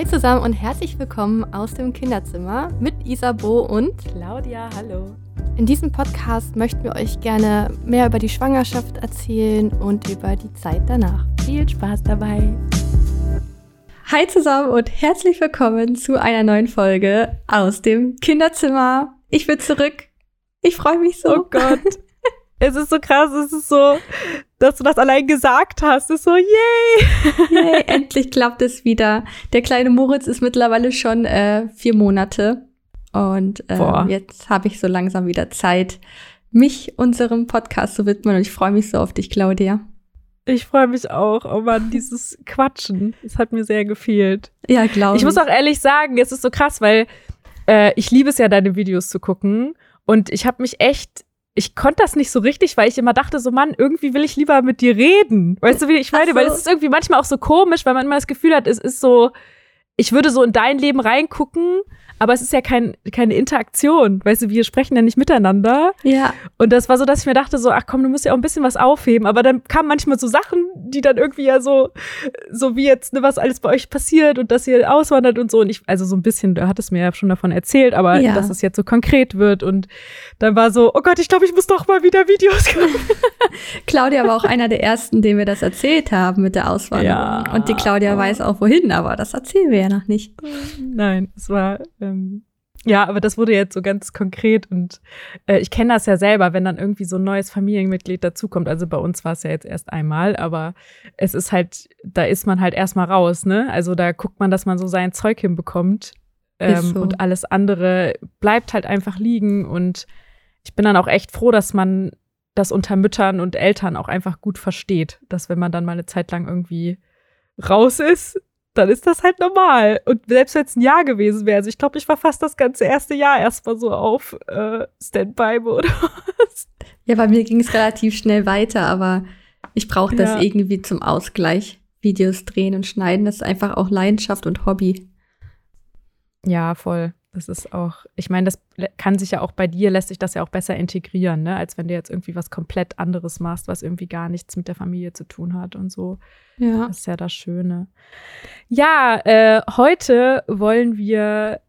Hi zusammen und herzlich willkommen aus dem Kinderzimmer mit Isabo und Claudia. Hallo. In diesem Podcast möchten wir euch gerne mehr über die Schwangerschaft erzählen und über die Zeit danach. Viel Spaß dabei. Hi zusammen und herzlich willkommen zu einer neuen Folge aus dem Kinderzimmer. Ich bin zurück. Ich freue mich so. Oh Gott. es ist so krass, es ist so, dass du das allein gesagt hast. Es ist so, yay! yay! Endlich klappt es wieder. Der kleine Moritz ist mittlerweile schon äh, vier Monate. Und äh, jetzt habe ich so langsam wieder Zeit, mich unserem Podcast zu widmen. Und ich freue mich so auf dich, Claudia. Ich freue mich auch. Oh Mann, dieses Quatschen, das hat mir sehr gefehlt. Ja, glaube ich. Ich muss auch ehrlich sagen, es ist so krass, weil äh, ich liebe es ja, deine Videos zu gucken. Und ich habe mich echt ich konnte das nicht so richtig, weil ich immer dachte, so Mann, irgendwie will ich lieber mit dir reden. Weißt du, wie ich meine? So. Weil es ist irgendwie manchmal auch so komisch, weil man immer das Gefühl hat, es ist so, ich würde so in dein Leben reingucken aber es ist ja kein, keine Interaktion. Weißt du, wir sprechen ja nicht miteinander. Ja. Und das war so, dass ich mir dachte, so, ach komm, du musst ja auch ein bisschen was aufheben. Aber dann kamen manchmal so Sachen, die dann irgendwie ja so, so wie jetzt, ne, was alles bei euch passiert und dass ihr auswandert und so. Und ich, also so ein bisschen, du hattest mir ja schon davon erzählt, aber ja. dass es jetzt so konkret wird. Und dann war so, oh Gott, ich glaube, ich muss doch mal wieder Videos gucken. Claudia war auch einer der ersten, dem wir das erzählt haben mit der Auswanderung. Ja. Und die Claudia weiß auch wohin, aber das erzählen wir ja noch nicht. Nein, es war. Äh, ähm, ja, aber das wurde jetzt so ganz konkret und äh, ich kenne das ja selber, wenn dann irgendwie so ein neues Familienmitglied dazukommt. Also bei uns war es ja jetzt erst einmal, aber es ist halt, da ist man halt erstmal raus, ne? Also da guckt man, dass man so sein Zeug hinbekommt ähm, so. und alles andere bleibt halt einfach liegen und ich bin dann auch echt froh, dass man das unter Müttern und Eltern auch einfach gut versteht, dass wenn man dann mal eine Zeit lang irgendwie raus ist, dann ist das halt normal. Und selbst wenn es ein Jahr gewesen wäre, also ich glaube, ich war fast das ganze erste Jahr erstmal so auf äh, Standby oder was. Ja, bei mir ging es relativ schnell weiter, aber ich brauche das ja. irgendwie zum Ausgleich. Videos drehen und schneiden, das ist einfach auch Leidenschaft und Hobby. Ja, voll. Das ist auch, ich meine, das kann sich ja auch bei dir, lässt sich das ja auch besser integrieren, ne? als wenn du jetzt irgendwie was komplett anderes machst, was irgendwie gar nichts mit der Familie zu tun hat und so. Ja. Das ist ja das Schöne. Ja, äh, heute wollen wir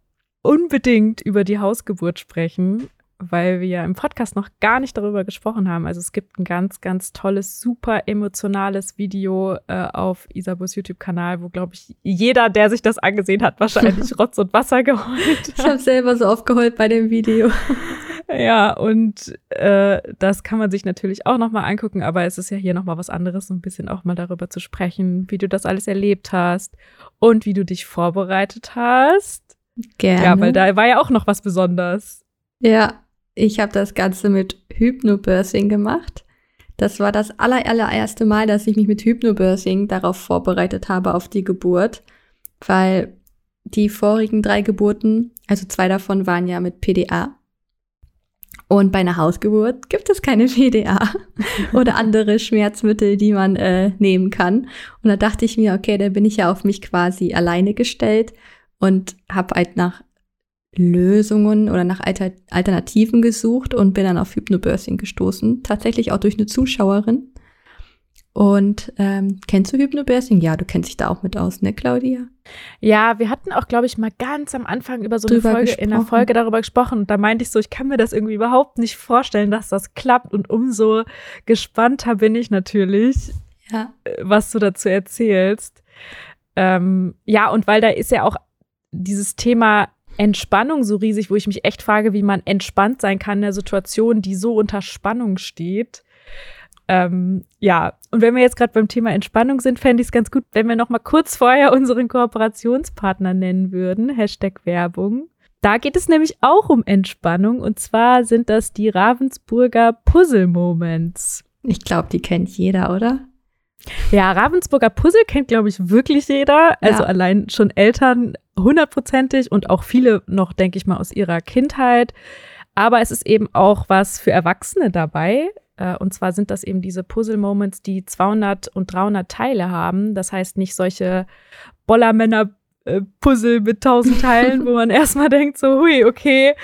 unbedingt über die Hausgeburt sprechen weil wir ja im Podcast noch gar nicht darüber gesprochen haben. Also es gibt ein ganz, ganz tolles, super emotionales Video äh, auf Isabus YouTube-Kanal, wo, glaube ich, jeder, der sich das angesehen hat, wahrscheinlich Rotz und Wasser geheult hat. Ich habe selber so oft geheult bei dem Video. ja, und äh, das kann man sich natürlich auch noch mal angucken, aber es ist ja hier noch mal was anderes, ein bisschen auch mal darüber zu sprechen, wie du das alles erlebt hast und wie du dich vorbereitet hast. Gerne. Ja, weil da war ja auch noch was Besonderes. Ja, ich habe das Ganze mit Hypnobirthing gemacht. Das war das aller, allererste Mal, dass ich mich mit Hypnobirthing darauf vorbereitet habe, auf die Geburt, weil die vorigen drei Geburten, also zwei davon waren ja mit PDA. Und bei einer Hausgeburt gibt es keine PDA oder andere Schmerzmittel, die man äh, nehmen kann. Und da dachte ich mir, okay, da bin ich ja auf mich quasi alleine gestellt und habe halt nach Lösungen oder nach Alter Alternativen gesucht und bin dann auf Hypnobirthing gestoßen. Tatsächlich auch durch eine Zuschauerin. Und ähm, kennst du Hypnobirthing? Ja, du kennst dich da auch mit aus, ne, Claudia? Ja, wir hatten auch, glaube ich, mal ganz am Anfang über so eine Folge, gesprochen. in einer Folge darüber gesprochen. Und da meinte ich so, ich kann mir das irgendwie überhaupt nicht vorstellen, dass das klappt. Und umso gespannter bin ich natürlich, ja. Äh, was du dazu erzählst. Ähm, ja, und weil da ist ja auch dieses Thema Entspannung so riesig, wo ich mich echt frage, wie man entspannt sein kann in der Situation, die so unter Spannung steht. Ähm, ja, und wenn wir jetzt gerade beim Thema Entspannung sind, fände ich es ganz gut, wenn wir noch mal kurz vorher unseren Kooperationspartner nennen würden. Hashtag Werbung. Da geht es nämlich auch um Entspannung und zwar sind das die Ravensburger Puzzle Moments. Ich glaube, die kennt jeder, oder? Ja, Ravensburger Puzzle kennt, glaube ich, wirklich jeder. Also ja. allein schon Eltern hundertprozentig und auch viele noch, denke ich mal, aus ihrer Kindheit. Aber es ist eben auch was für Erwachsene dabei. Äh, und zwar sind das eben diese Puzzle-Moments, die 200 und 300 Teile haben. Das heißt nicht solche Bollermänner äh, Puzzle mit tausend Teilen, wo man erstmal denkt, so, hui, okay.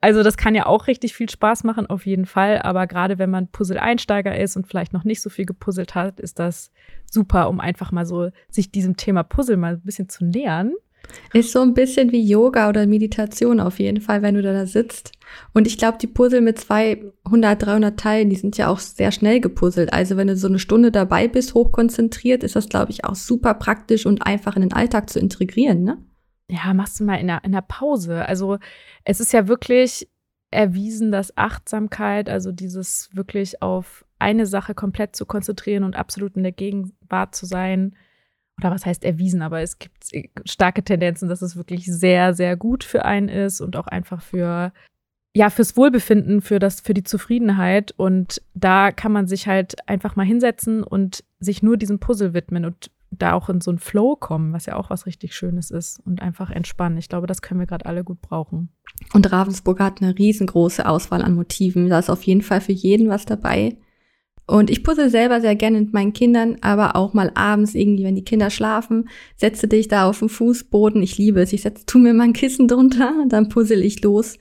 Also das kann ja auch richtig viel Spaß machen, auf jeden Fall. Aber gerade wenn man Puzzle-Einsteiger ist und vielleicht noch nicht so viel gepuzzelt hat, ist das super, um einfach mal so sich diesem Thema Puzzle mal ein bisschen zu nähern. Ist so ein bisschen wie Yoga oder Meditation auf jeden Fall, wenn du da sitzt. Und ich glaube, die Puzzle mit 200, 300 Teilen, die sind ja auch sehr schnell gepuzzelt. Also wenn du so eine Stunde dabei bist, hochkonzentriert, ist das, glaube ich, auch super praktisch und einfach in den Alltag zu integrieren, ne? Ja, machst du mal in der, in der Pause. Also es ist ja wirklich erwiesen, dass Achtsamkeit, also dieses wirklich auf eine Sache komplett zu konzentrieren und absolut in der Gegenwart zu sein, oder was heißt erwiesen, aber es gibt starke Tendenzen, dass es wirklich sehr, sehr gut für einen ist und auch einfach für, ja, fürs Wohlbefinden, für das, für die Zufriedenheit. Und da kann man sich halt einfach mal hinsetzen und sich nur diesem Puzzle widmen und da auch in so einen Flow kommen, was ja auch was richtig Schönes ist und einfach entspannen. Ich glaube, das können wir gerade alle gut brauchen. Und Ravensburg hat eine riesengroße Auswahl an Motiven. Da ist auf jeden Fall für jeden was dabei. Und ich puzzle selber sehr gerne mit meinen Kindern, aber auch mal abends irgendwie, wenn die Kinder schlafen, setze dich da auf den Fußboden. Ich liebe es. Ich setze, tu mir mal ein Kissen drunter, dann puzzle ich los.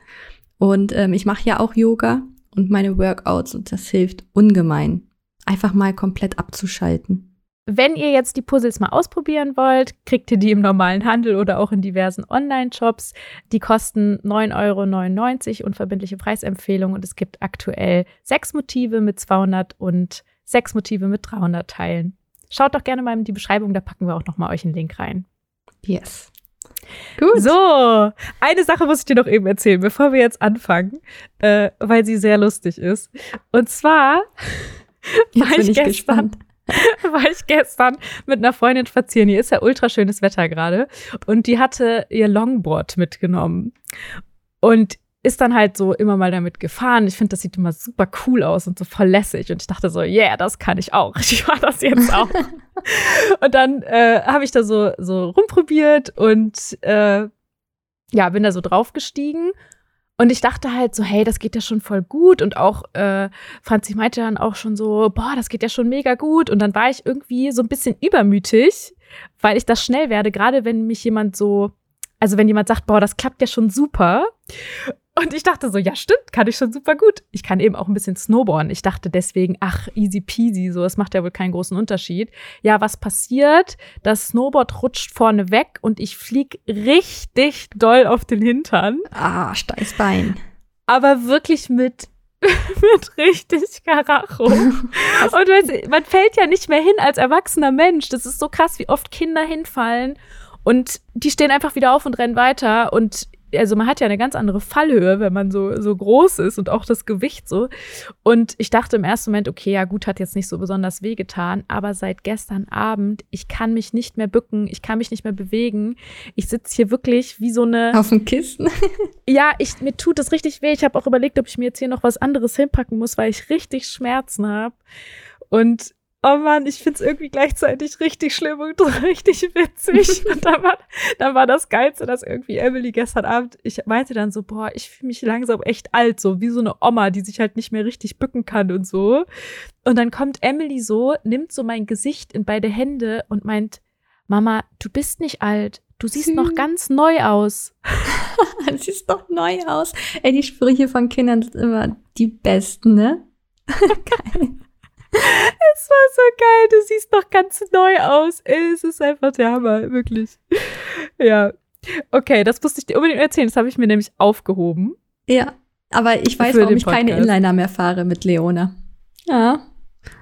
Und ähm, ich mache ja auch Yoga und meine Workouts und das hilft ungemein. Einfach mal komplett abzuschalten. Wenn ihr jetzt die Puzzles mal ausprobieren wollt, kriegt ihr die im normalen Handel oder auch in diversen Online-Shops. Die kosten 9,99 Euro unverbindliche Preisempfehlung und es gibt aktuell sechs Motive mit 200 und sechs Motive mit 300 Teilen. Schaut doch gerne mal in die Beschreibung, da packen wir auch noch mal euch einen Link rein. Yes. Gut. So, eine Sache muss ich dir noch eben erzählen, bevor wir jetzt anfangen, äh, weil sie sehr lustig ist. Und zwar jetzt war ich, ich gestern, gespannt. war ich gestern mit einer Freundin spazieren. Hier ist ja ultra schönes Wetter gerade. Und die hatte ihr Longboard mitgenommen. Und ist dann halt so immer mal damit gefahren. Ich finde, das sieht immer super cool aus und so voll lässig. Und ich dachte so, yeah, das kann ich auch. Ich mache das jetzt auch. und dann äh, habe ich da so, so rumprobiert und äh, ja, bin da so draufgestiegen und ich dachte halt so, hey, das geht ja schon voll gut. Und auch äh, Franzi meinte dann auch schon so, boah, das geht ja schon mega gut. Und dann war ich irgendwie so ein bisschen übermütig, weil ich das schnell werde, gerade wenn mich jemand so, also wenn jemand sagt, boah, das klappt ja schon super. Und ich dachte so, ja, stimmt, kann ich schon super gut. Ich kann eben auch ein bisschen snowboarden. Ich dachte deswegen, ach, easy peasy, so, es macht ja wohl keinen großen Unterschied. Ja, was passiert? Das Snowboard rutscht vorne weg und ich flieg richtig doll auf den Hintern. Ah, Steißbein. Aber wirklich mit mit richtig Karacho. und weißt, man fällt ja nicht mehr hin als erwachsener Mensch. Das ist so krass, wie oft Kinder hinfallen und die stehen einfach wieder auf und rennen weiter. Und also man hat ja eine ganz andere Fallhöhe, wenn man so, so groß ist und auch das Gewicht so. Und ich dachte im ersten Moment, okay, ja gut, hat jetzt nicht so besonders wehgetan, aber seit gestern Abend, ich kann mich nicht mehr bücken, ich kann mich nicht mehr bewegen. Ich sitze hier wirklich wie so eine. Auf dem Kissen. ja, ich, mir tut es richtig weh. Ich habe auch überlegt, ob ich mir jetzt hier noch was anderes hinpacken muss, weil ich richtig Schmerzen habe. Und oh Mann, ich find's irgendwie gleichzeitig richtig schlimm und richtig witzig. und dann war, dann war das Geilste, dass irgendwie Emily gestern Abend, ich meinte dann so, boah, ich fühle mich langsam echt alt, so wie so eine Oma, die sich halt nicht mehr richtig bücken kann und so. Und dann kommt Emily so, nimmt so mein Gesicht in beide Hände und meint, Mama, du bist nicht alt. Du siehst hm. noch ganz neu aus. du siehst doch neu aus. Ey, die Sprüche von Kindern sind immer die besten, ne? Geil. Es war so geil, du siehst noch ganz neu aus. Es ist einfach der Hammer, wirklich. Ja. Okay, das musste ich dir unbedingt erzählen. Das habe ich mir nämlich aufgehoben. Ja, aber ich weiß, warum ich keine Inliner mehr fahre mit Leona. Ja.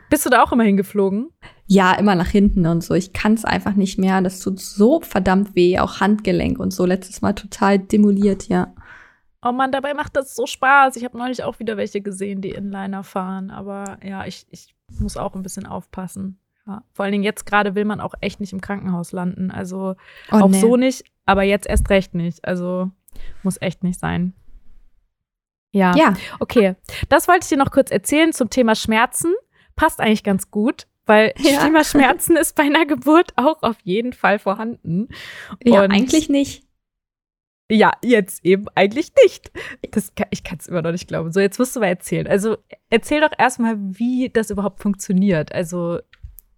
Bist du da auch immer hingeflogen? Ja, immer nach hinten und so. Ich kann es einfach nicht mehr. Das tut so verdammt weh, auch Handgelenk und so. Letztes Mal total demoliert, ja. Oh Mann, dabei macht das so Spaß. Ich habe neulich auch wieder welche gesehen, die Inliner fahren. Aber ja, ich, ich muss auch ein bisschen aufpassen. Ja. Vor allen Dingen jetzt gerade will man auch echt nicht im Krankenhaus landen. Also oh, auch nee. so nicht, aber jetzt erst recht nicht. Also muss echt nicht sein. Ja. ja. Okay. Das wollte ich dir noch kurz erzählen zum Thema Schmerzen. Passt eigentlich ganz gut, weil ja. Thema Schmerzen ist bei einer Geburt auch auf jeden Fall vorhanden. Ja, Und eigentlich nicht. Ja, jetzt eben eigentlich nicht. Das kann, ich kann es immer noch nicht glauben. So, jetzt musst du mal erzählen. Also erzähl doch erstmal, wie das überhaupt funktioniert. Also,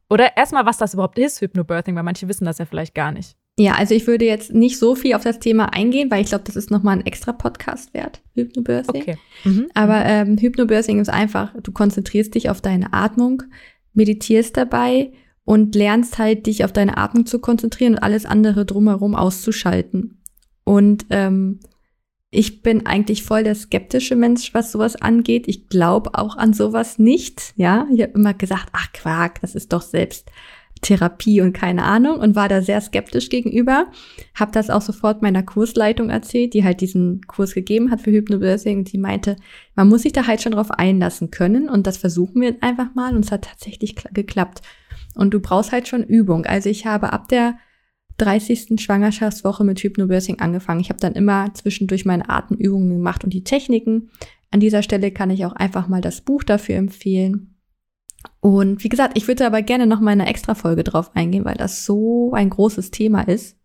oder erstmal, was das überhaupt ist, Hypnobirthing, weil manche wissen das ja vielleicht gar nicht. Ja, also ich würde jetzt nicht so viel auf das Thema eingehen, weil ich glaube, das ist nochmal ein extra Podcast wert, Hypnobirthing. Okay. Mhm. Aber ähm, Hypnobirthing ist einfach, du konzentrierst dich auf deine Atmung, meditierst dabei und lernst halt, dich auf deine Atmung zu konzentrieren und alles andere drumherum auszuschalten. Und ähm, ich bin eigentlich voll der skeptische Mensch, was sowas angeht. Ich glaube auch an sowas nicht. Ja, ich habe immer gesagt, ach Quark, das ist doch selbst Therapie und keine Ahnung und war da sehr skeptisch gegenüber. Hab das auch sofort meiner Kursleitung erzählt, die halt diesen Kurs gegeben hat für Hypnobirthing und die meinte, man muss sich da halt schon drauf einlassen können und das versuchen wir einfach mal und es hat tatsächlich geklappt. Und du brauchst halt schon Übung. Also ich habe ab der 30. Schwangerschaftswoche mit Hypnobirthing angefangen. Ich habe dann immer zwischendurch meine Atemübungen gemacht und die Techniken. An dieser Stelle kann ich auch einfach mal das Buch dafür empfehlen. Und wie gesagt, ich würde aber gerne noch mal eine extra Folge drauf eingehen, weil das so ein großes Thema ist.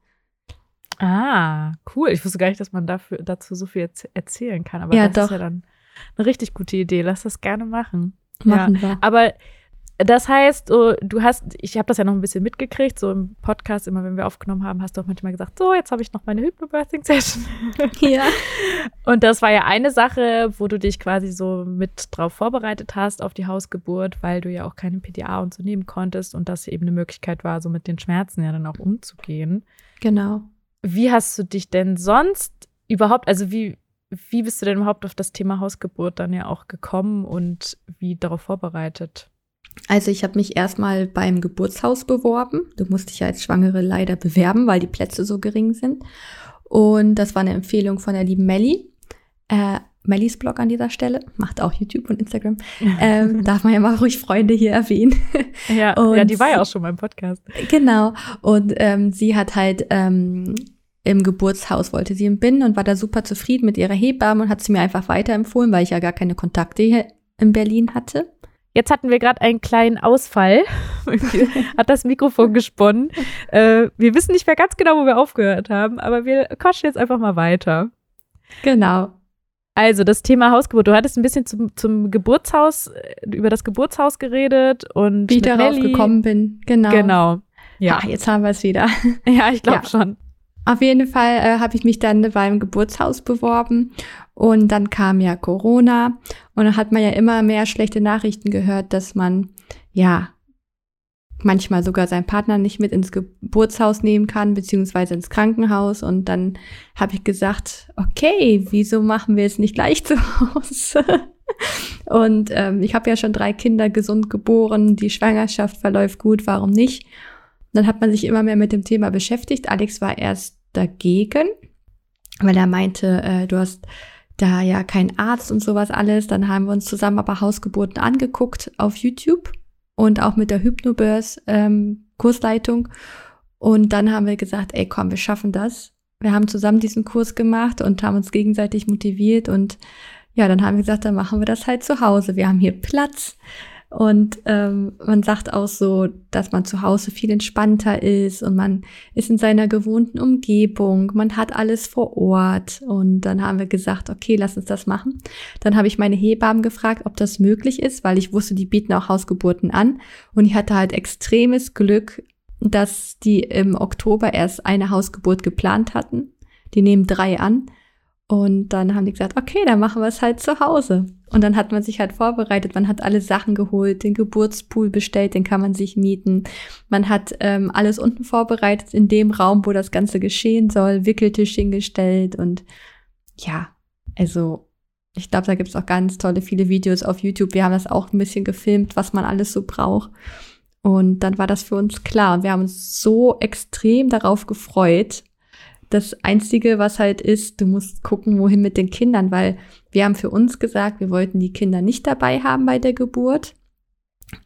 Ah, cool. Ich wusste gar nicht, dass man dafür, dazu so viel erzählen kann. Aber ja, das doch. ist ja dann eine richtig gute Idee. Lass das gerne machen. Machen ja. wir. Aber das heißt, du hast, ich habe das ja noch ein bisschen mitgekriegt, so im Podcast, immer wenn wir aufgenommen haben, hast du auch manchmal gesagt, so, jetzt habe ich noch meine Hypnobirthing-Session. Ja. Und das war ja eine Sache, wo du dich quasi so mit drauf vorbereitet hast auf die Hausgeburt, weil du ja auch keine PDA und so nehmen konntest und das eben eine Möglichkeit war, so mit den Schmerzen ja dann auch umzugehen. Genau. Wie hast du dich denn sonst überhaupt, also wie, wie bist du denn überhaupt auf das Thema Hausgeburt dann ja auch gekommen und wie darauf vorbereitet? Also ich habe mich erstmal beim Geburtshaus beworben. Du musst dich ja als Schwangere leider bewerben, weil die Plätze so gering sind. Und das war eine Empfehlung von der lieben Melli. Äh, Mellis Blog an dieser Stelle, macht auch YouTube und Instagram. Ähm, darf man ja mal ruhig Freunde hier erwähnen. Ja, und, ja, die war ja auch schon beim Podcast. Genau. Und ähm, sie hat halt ähm, im Geburtshaus wollte sie im Binnen und war da super zufrieden mit ihrer Hebamme und hat sie mir einfach weiterempfohlen, weil ich ja gar keine Kontakte hier in Berlin hatte. Jetzt hatten wir gerade einen kleinen Ausfall. Hat das Mikrofon gesponnen. Äh, wir wissen nicht mehr ganz genau, wo wir aufgehört haben, aber wir quatschen jetzt einfach mal weiter. Genau. Also das Thema Hausgeburt. Du hattest ein bisschen zum, zum Geburtshaus, äh, über das Geburtshaus geredet und wie ich darauf Nelly. gekommen bin. Genau. Genau. Ja, ah, jetzt haben wir es wieder. Ja, ich glaube ja. schon. Auf jeden Fall äh, habe ich mich dann beim Geburtshaus beworben und dann kam ja Corona und dann hat man ja immer mehr schlechte Nachrichten gehört, dass man ja manchmal sogar seinen Partner nicht mit ins Geburtshaus nehmen kann, beziehungsweise ins Krankenhaus. Und dann habe ich gesagt, okay, wieso machen wir es nicht gleich zu Hause? und ähm, ich habe ja schon drei Kinder gesund geboren, die Schwangerschaft verläuft gut, warum nicht? dann hat man sich immer mehr mit dem Thema beschäftigt. Alex war erst dagegen, weil er meinte, äh, du hast da ja kein Arzt und sowas alles. Dann haben wir uns zusammen aber Hausgeburten angeguckt auf YouTube und auch mit der Hypnobirth ähm, Kursleitung. Und dann haben wir gesagt, ey, komm, wir schaffen das. Wir haben zusammen diesen Kurs gemacht und haben uns gegenseitig motiviert und ja, dann haben wir gesagt, dann machen wir das halt zu Hause. Wir haben hier Platz. Und ähm, man sagt auch so, dass man zu Hause viel entspannter ist und man ist in seiner gewohnten Umgebung, man hat alles vor Ort. Und dann haben wir gesagt, okay, lass uns das machen. Dann habe ich meine Hebammen gefragt, ob das möglich ist, weil ich wusste, die bieten auch Hausgeburten an. Und ich hatte halt extremes Glück, dass die im Oktober erst eine Hausgeburt geplant hatten. Die nehmen drei an. Und dann haben die gesagt, okay, dann machen wir es halt zu Hause. Und dann hat man sich halt vorbereitet, man hat alle Sachen geholt, den Geburtspool bestellt, den kann man sich mieten. Man hat ähm, alles unten vorbereitet in dem Raum, wo das Ganze geschehen soll, Wickeltisch hingestellt und ja, also ich glaube, da gibt's auch ganz tolle viele Videos auf YouTube. Wir haben das auch ein bisschen gefilmt, was man alles so braucht. Und dann war das für uns klar. Und wir haben uns so extrem darauf gefreut, das Einzige, was halt ist, du musst gucken, wohin mit den Kindern, weil wir haben für uns gesagt, wir wollten die Kinder nicht dabei haben bei der Geburt.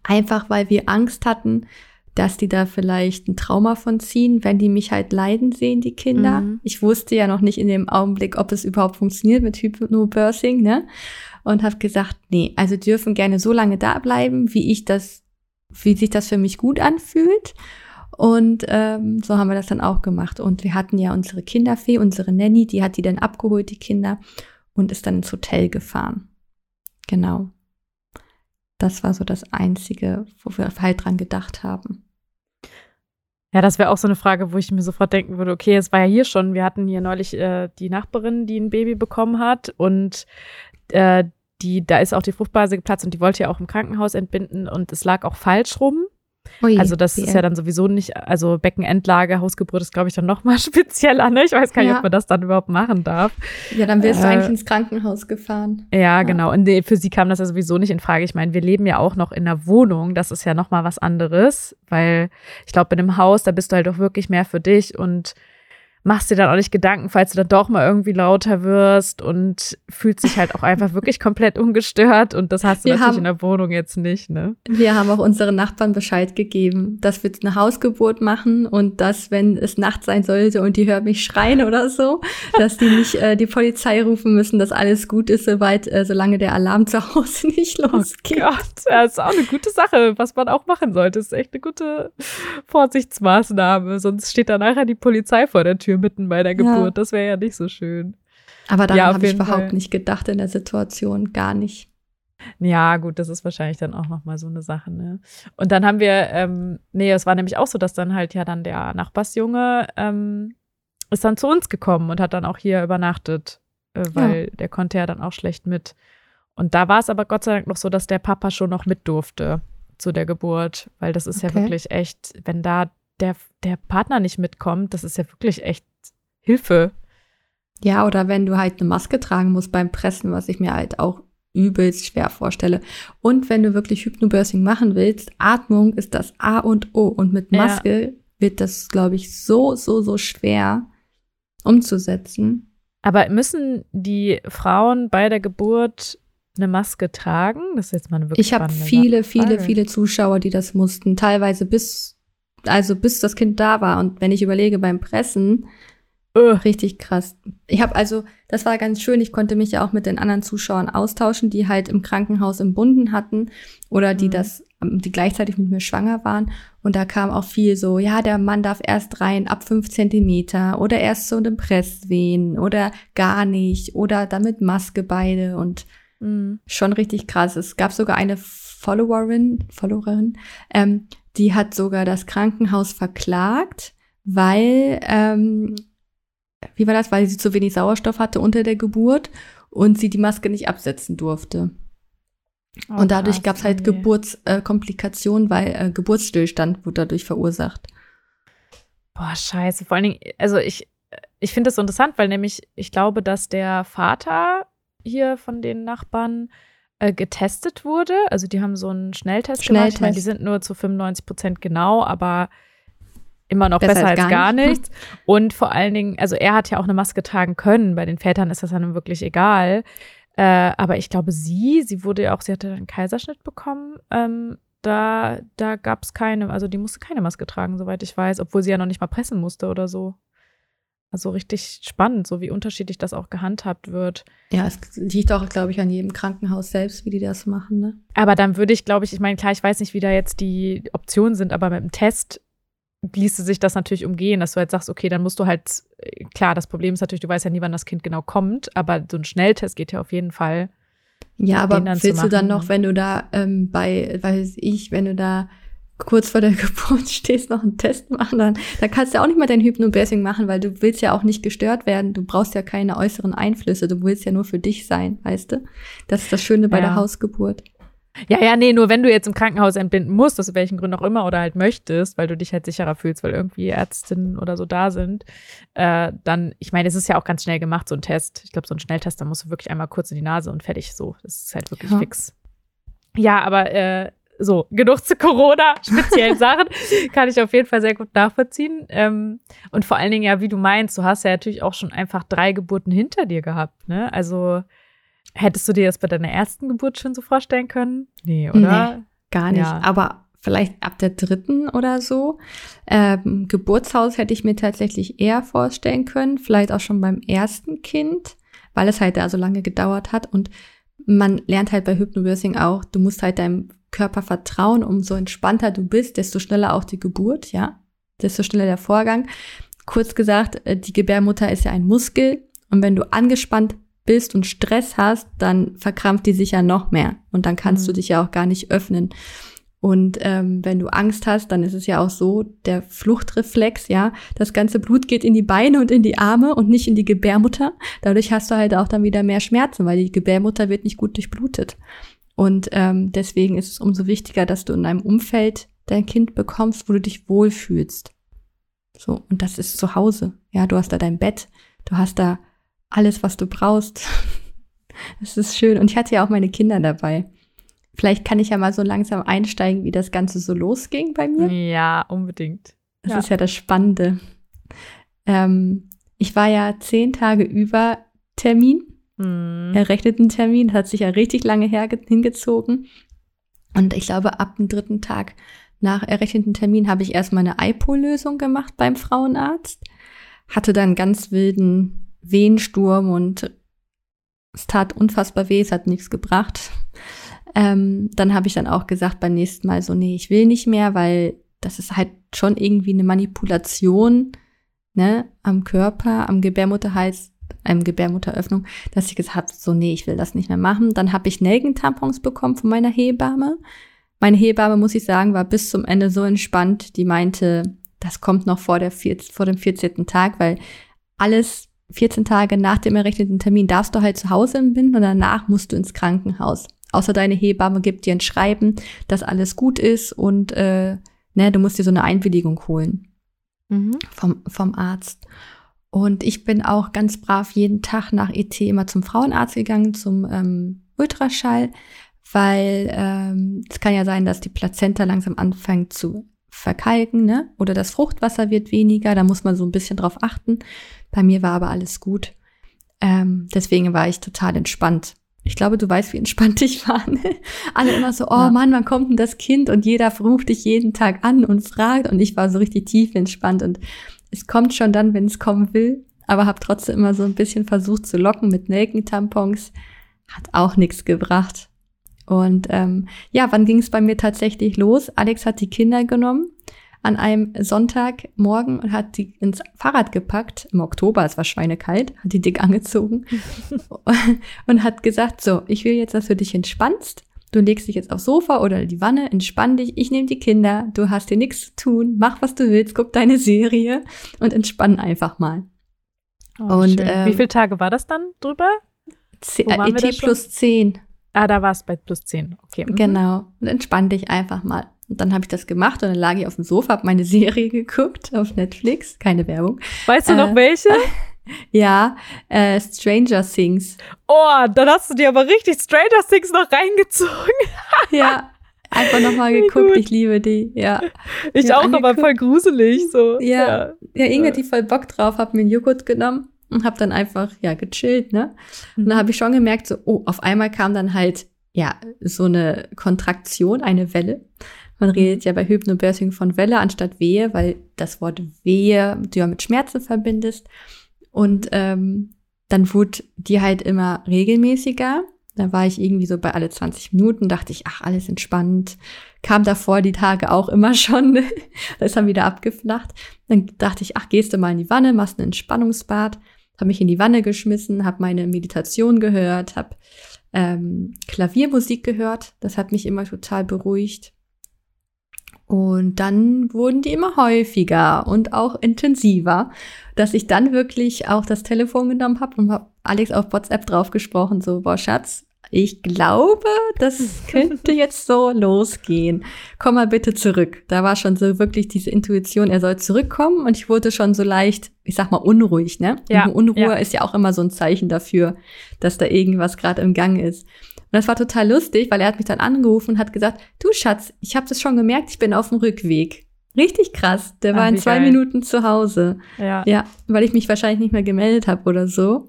Einfach weil wir Angst hatten, dass die da vielleicht ein Trauma von ziehen, wenn die mich halt leiden sehen, die Kinder. Mhm. Ich wusste ja noch nicht in dem Augenblick, ob es überhaupt funktioniert mit Hypnobirthing, ne? Und habe gesagt, nee, also dürfen gerne so lange da bleiben, wie ich das, wie sich das für mich gut anfühlt. Und ähm, so haben wir das dann auch gemacht. Und wir hatten ja unsere Kinderfee, unsere Nanny, die hat die dann abgeholt, die Kinder, und ist dann ins Hotel gefahren. Genau. Das war so das Einzige, wo wir halt dran gedacht haben. Ja, das wäre auch so eine Frage, wo ich mir sofort denken würde, okay, es war ja hier schon, wir hatten hier neulich äh, die Nachbarin, die ein Baby bekommen hat und äh, die, da ist auch die Fruchtblase geplatzt und die wollte ja auch im Krankenhaus entbinden und es lag auch falsch rum. Ui, also das ist ja dann sowieso nicht, also Beckenendlage, Hausgeburt ist, glaube ich, dann nochmal spezieller. Ne? Ich weiß gar nicht, ja. ob man das dann überhaupt machen darf. Ja, dann wirst äh, du eigentlich ins Krankenhaus gefahren. Ja, ja, genau. Und für sie kam das ja sowieso nicht in Frage. Ich meine, wir leben ja auch noch in einer Wohnung. Das ist ja nochmal was anderes, weil ich glaube, in einem Haus, da bist du halt auch wirklich mehr für dich und machst dir dann auch nicht Gedanken, falls du dann doch mal irgendwie lauter wirst und fühlst dich halt auch einfach wirklich komplett ungestört und das hast du wir natürlich haben, in der Wohnung jetzt nicht, ne? Wir haben auch unseren Nachbarn Bescheid gegeben, dass wir eine Hausgeburt machen und dass, wenn es Nacht sein sollte und die hören mich schreien oder so, dass die nicht äh, die Polizei rufen müssen, dass alles gut ist, soweit, äh, solange der Alarm zu Hause nicht oh losgeht. Oh Gott, das ist auch eine gute Sache, was man auch machen sollte. Das ist echt eine gute Vorsichtsmaßnahme, sonst steht da nachher die Polizei vor der Tür Tür mitten bei der Geburt. Ja. Das wäre ja nicht so schön. Aber daran ja, habe ich überhaupt Fall. nicht gedacht in der Situation, gar nicht. Ja, gut, das ist wahrscheinlich dann auch nochmal so eine Sache, ne? Und dann haben wir, ähm, nee, es war nämlich auch so, dass dann halt ja dann der Nachbarsjunge ähm, ist dann zu uns gekommen und hat dann auch hier übernachtet, äh, weil ja. der konnte ja dann auch schlecht mit. Und da war es aber Gott sei Dank noch so, dass der Papa schon noch mit durfte zu der Geburt, weil das ist okay. ja wirklich echt, wenn da der, der Partner nicht mitkommt, das ist ja wirklich echt Hilfe. Ja, oder wenn du halt eine Maske tragen musst beim Pressen, was ich mir halt auch übelst schwer vorstelle. Und wenn du wirklich Hypnobirthing machen willst, Atmung ist das A und O. Und mit Maske ja. wird das, glaube ich, so, so, so schwer umzusetzen. Aber müssen die Frauen bei der Geburt eine Maske tragen? Das ist jetzt mal eine wirklich Ich habe viele, viele, viele Zuschauer, die das mussten. Teilweise bis also bis das Kind da war. Und wenn ich überlege beim Pressen, uh. richtig krass. Ich habe also, das war ganz schön, ich konnte mich ja auch mit den anderen Zuschauern austauschen, die halt im Krankenhaus im Bunden hatten oder die mhm. das, die gleichzeitig mit mir schwanger waren. Und da kam auch viel so, ja, der Mann darf erst rein ab fünf Zentimeter oder erst so einem Presswehen oder gar nicht oder damit Maske beide und mhm. schon richtig krass. Es gab sogar eine Followerin, Followerin, ähm, die hat sogar das Krankenhaus verklagt, weil, ähm, wie war das, weil sie zu wenig Sauerstoff hatte unter der Geburt und sie die Maske nicht absetzen durfte. Oh, und dadurch gab es halt Geburtskomplikationen, äh, weil äh, Geburtsstillstand wurde dadurch verursacht. Boah, scheiße. Vor allen Dingen, also ich, ich finde das so interessant, weil nämlich ich glaube, dass der Vater hier von den Nachbarn äh, getestet wurde. Also die haben so einen Schnelltest, Schnelltest. gemacht. Ich meine, die sind nur zu 95 Prozent genau, aber immer noch besser, besser als, gar, gar nicht. nichts. Und vor allen Dingen, also er hat ja auch eine Maske tragen können. Bei den Vätern ist das dann wirklich egal. Äh, aber ich glaube, sie, sie wurde ja auch, sie hatte einen Kaiserschnitt bekommen. Ähm, da, da gab es keine, also die musste keine Maske tragen, soweit ich weiß, obwohl sie ja noch nicht mal pressen musste oder so. Also richtig spannend, so wie unterschiedlich das auch gehandhabt wird. Ja, es liegt auch, glaube ich, an jedem Krankenhaus selbst, wie die das machen. Ne? Aber dann würde ich, glaube ich, ich meine, klar, ich weiß nicht, wie da jetzt die Optionen sind, aber mit dem Test ließe sich das natürlich umgehen, dass du halt sagst, okay, dann musst du halt, klar, das Problem ist natürlich, du weißt ja nie, wann das Kind genau kommt, aber so ein Schnelltest geht ja auf jeden Fall. Ja, aber willst du dann noch, wenn du da ähm, bei, weiß ich, wenn du da kurz vor der Geburt stehst, noch einen Test machen, dann, dann kannst du auch nicht mal dein Hypnobirthing machen, weil du willst ja auch nicht gestört werden. Du brauchst ja keine äußeren Einflüsse. Du willst ja nur für dich sein, weißt du? Das ist das Schöne bei ja. der Hausgeburt. Ja, ja, nee, nur wenn du jetzt im Krankenhaus entbinden musst, aus welchen Gründen auch immer, oder halt möchtest, weil du dich halt sicherer fühlst, weil irgendwie Ärztinnen oder so da sind, äh, dann, ich meine, es ist ja auch ganz schnell gemacht, so ein Test. Ich glaube, so ein Schnelltest, da musst du wirklich einmal kurz in die Nase und fertig so. Das ist halt wirklich ja. fix. Ja, aber äh, so, genug zu Corona, speziellen Sachen, kann ich auf jeden Fall sehr gut nachvollziehen. Ähm, und vor allen Dingen, ja, wie du meinst, du hast ja natürlich auch schon einfach drei Geburten hinter dir gehabt, ne? Also hättest du dir das bei deiner ersten Geburt schon so vorstellen können? Nee, oder? Nee, gar nicht. Ja. Aber vielleicht ab der dritten oder so. Ähm, Geburtshaus hätte ich mir tatsächlich eher vorstellen können, vielleicht auch schon beim ersten Kind, weil es halt da so lange gedauert hat und man lernt halt bei Hypnobirthing auch, du musst halt deinem Körper vertrauen, umso entspannter du bist, desto schneller auch die Geburt, ja, desto schneller der Vorgang. Kurz gesagt, äh, die Gebärmutter ist ja ein Muskel und wenn du angespannt bist und Stress hast, dann verkrampft die sich ja noch mehr und dann kannst mhm. du dich ja auch gar nicht öffnen. Und ähm, wenn du Angst hast, dann ist es ja auch so, der Fluchtreflex, ja, das ganze Blut geht in die Beine und in die Arme und nicht in die Gebärmutter. Dadurch hast du halt auch dann wieder mehr Schmerzen, weil die Gebärmutter wird nicht gut durchblutet. Und ähm, deswegen ist es umso wichtiger, dass du in einem Umfeld dein Kind bekommst, wo du dich wohlfühlst. So, und das ist zu Hause. Ja, du hast da dein Bett, du hast da alles, was du brauchst. Es ist schön. Und ich hatte ja auch meine Kinder dabei. Vielleicht kann ich ja mal so langsam einsteigen, wie das Ganze so losging bei mir. Ja, unbedingt. Das ja. ist ja das Spannende. Ähm, ich war ja zehn Tage über Termin, mhm. errechneten Termin, hat sich ja richtig lange hingezogen. Und ich glaube, ab dem dritten Tag nach errechneten Termin habe ich erstmal eine IPO-Lösung gemacht beim Frauenarzt, hatte dann ganz wilden Wehensturm und es tat unfassbar weh, es hat nichts gebracht. Ähm, dann habe ich dann auch gesagt beim nächsten Mal so, nee, ich will nicht mehr, weil das ist halt schon irgendwie eine Manipulation ne, am Körper, am Gebärmutterhals, einem Gebärmutteröffnung, dass ich gesagt habe, so, nee, ich will das nicht mehr machen. Dann habe ich Nelkentampons bekommen von meiner Hebamme. Meine Hebamme, muss ich sagen, war bis zum Ende so entspannt. Die meinte, das kommt noch vor, der vier, vor dem 14. Tag, weil alles 14 Tage nach dem errechneten Termin darfst du halt zu Hause entbinden und danach musst du ins Krankenhaus. Außer deine Hebamme gibt dir ein Schreiben, dass alles gut ist und äh, ne, du musst dir so eine Einwilligung holen mhm. vom, vom Arzt. Und ich bin auch ganz brav jeden Tag nach ET immer zum Frauenarzt gegangen, zum ähm, Ultraschall, weil ähm, es kann ja sein, dass die Plazenta langsam anfängt zu verkalken, ne? Oder das Fruchtwasser wird weniger, da muss man so ein bisschen drauf achten. Bei mir war aber alles gut. Ähm, deswegen war ich total entspannt. Ich glaube, du weißt, wie entspannt ich war. Ne? Alle immer so, oh ja. Mann, wann kommt denn das Kind? Und jeder ruft dich jeden Tag an und fragt. Und ich war so richtig tief entspannt. Und es kommt schon dann, wenn es kommen will. Aber habe trotzdem immer so ein bisschen versucht zu locken mit Nelkentampons. Hat auch nichts gebracht. Und ähm, ja, wann ging es bei mir tatsächlich los? Alex hat die Kinder genommen an einem Sonntagmorgen und hat die ins Fahrrad gepackt. Im Oktober, es war schweinekalt, hat die dick angezogen und hat gesagt, so, ich will jetzt, dass du dich entspannst. Du legst dich jetzt aufs Sofa oder die Wanne, entspann dich, ich nehme die Kinder, du hast hier nichts zu tun, mach was du willst, guck deine Serie und entspann einfach mal. Oh, und ähm, wie viele Tage war das dann drüber? C äh, ET plus 10. Ah, da war es bei plus 10. Okay. Mhm. Genau. Und entspann dich einfach mal. Und dann habe ich das gemacht und dann lag ich auf dem Sofa, habe meine Serie geguckt auf Netflix. Keine Werbung. Weißt du äh, noch welche? Ja, äh, Stranger Things. Oh, dann hast du dir aber richtig Stranger Things noch reingezogen. ja, einfach nochmal geguckt. Ich liebe die, ja. Ich ja, auch, angeguckt. aber voll gruselig so. Ja, ja, ja irgendwie hat die voll Bock drauf, hab mir einen Joghurt genommen und hab dann einfach, ja, gechillt, ne? Und dann habe ich schon gemerkt, so, oh, auf einmal kam dann halt, ja, so eine Kontraktion, eine Welle. Man mhm. redet ja bei Hypnobirthing von Welle anstatt Wehe, weil das Wort Wehe du ja mit Schmerzen verbindest. Und ähm, dann wurde die halt immer regelmäßiger. Da war ich irgendwie so bei alle 20 Minuten, dachte ich, ach, alles entspannt. Kam davor die Tage auch immer schon. da ist dann wieder abgeflacht. Dann dachte ich, ach, gehst du mal in die Wanne, machst ein Entspannungsbad. Hab mich in die Wanne geschmissen, hab meine Meditation gehört, hab ähm, Klaviermusik gehört. Das hat mich immer total beruhigt. Und dann wurden die immer häufiger und auch intensiver, dass ich dann wirklich auch das Telefon genommen habe und habe Alex auf WhatsApp draufgesprochen, so, boah, Schatz, ich glaube, das könnte jetzt so losgehen. Komm mal bitte zurück. Da war schon so wirklich diese Intuition, er soll zurückkommen und ich wurde schon so leicht, ich sag mal, unruhig, ne? Ja, Unruhe ja. ist ja auch immer so ein Zeichen dafür, dass da irgendwas gerade im Gang ist. Und das war total lustig, weil er hat mich dann angerufen und hat gesagt, du Schatz, ich habe das schon gemerkt, ich bin auf dem Rückweg. Richtig krass. Der war Ach, in zwei geil. Minuten zu Hause. Ja. Ja, weil ich mich wahrscheinlich nicht mehr gemeldet habe oder so.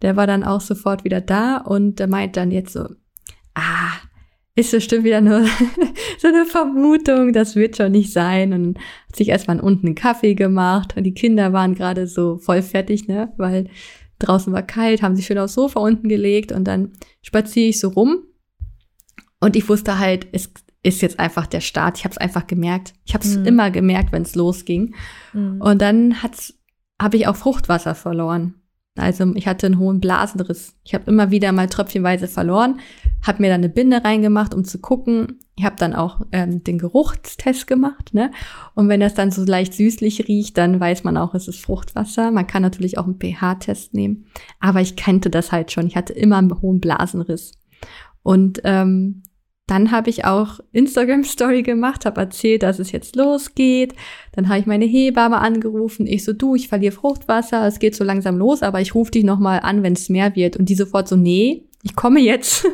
Der war dann auch sofort wieder da und der meint dann jetzt so, ah, ist bestimmt wieder nur so eine Vermutung, das wird schon nicht sein. Und hat sich erstmal unten einen Kaffee gemacht und die Kinder waren gerade so voll fertig, ne, weil Draußen war kalt, haben sich schön aufs Sofa unten gelegt und dann spaziere ich so rum. Und ich wusste halt, es ist jetzt einfach der Start. Ich habe es einfach gemerkt. Ich habe es mhm. immer gemerkt, wenn es losging. Mhm. Und dann hat's, habe ich auch Fruchtwasser verloren. Also ich hatte einen hohen Blasenriss. Ich habe immer wieder mal tröpfchenweise verloren, habe mir dann eine Binde reingemacht, um zu gucken. Ich habe dann auch ähm, den Geruchstest gemacht, ne? Und wenn das dann so leicht süßlich riecht, dann weiß man auch, es ist Fruchtwasser. Man kann natürlich auch einen pH-Test nehmen, aber ich kannte das halt schon. Ich hatte immer einen hohen Blasenriss und ähm, dann habe ich auch Instagram-Story gemacht, habe erzählt, dass es jetzt losgeht. Dann habe ich meine Hebamme angerufen. Ich so, du, ich verliere Fruchtwasser, es geht so langsam los, aber ich rufe dich nochmal an, wenn es mehr wird. Und die sofort so, nee, ich komme jetzt.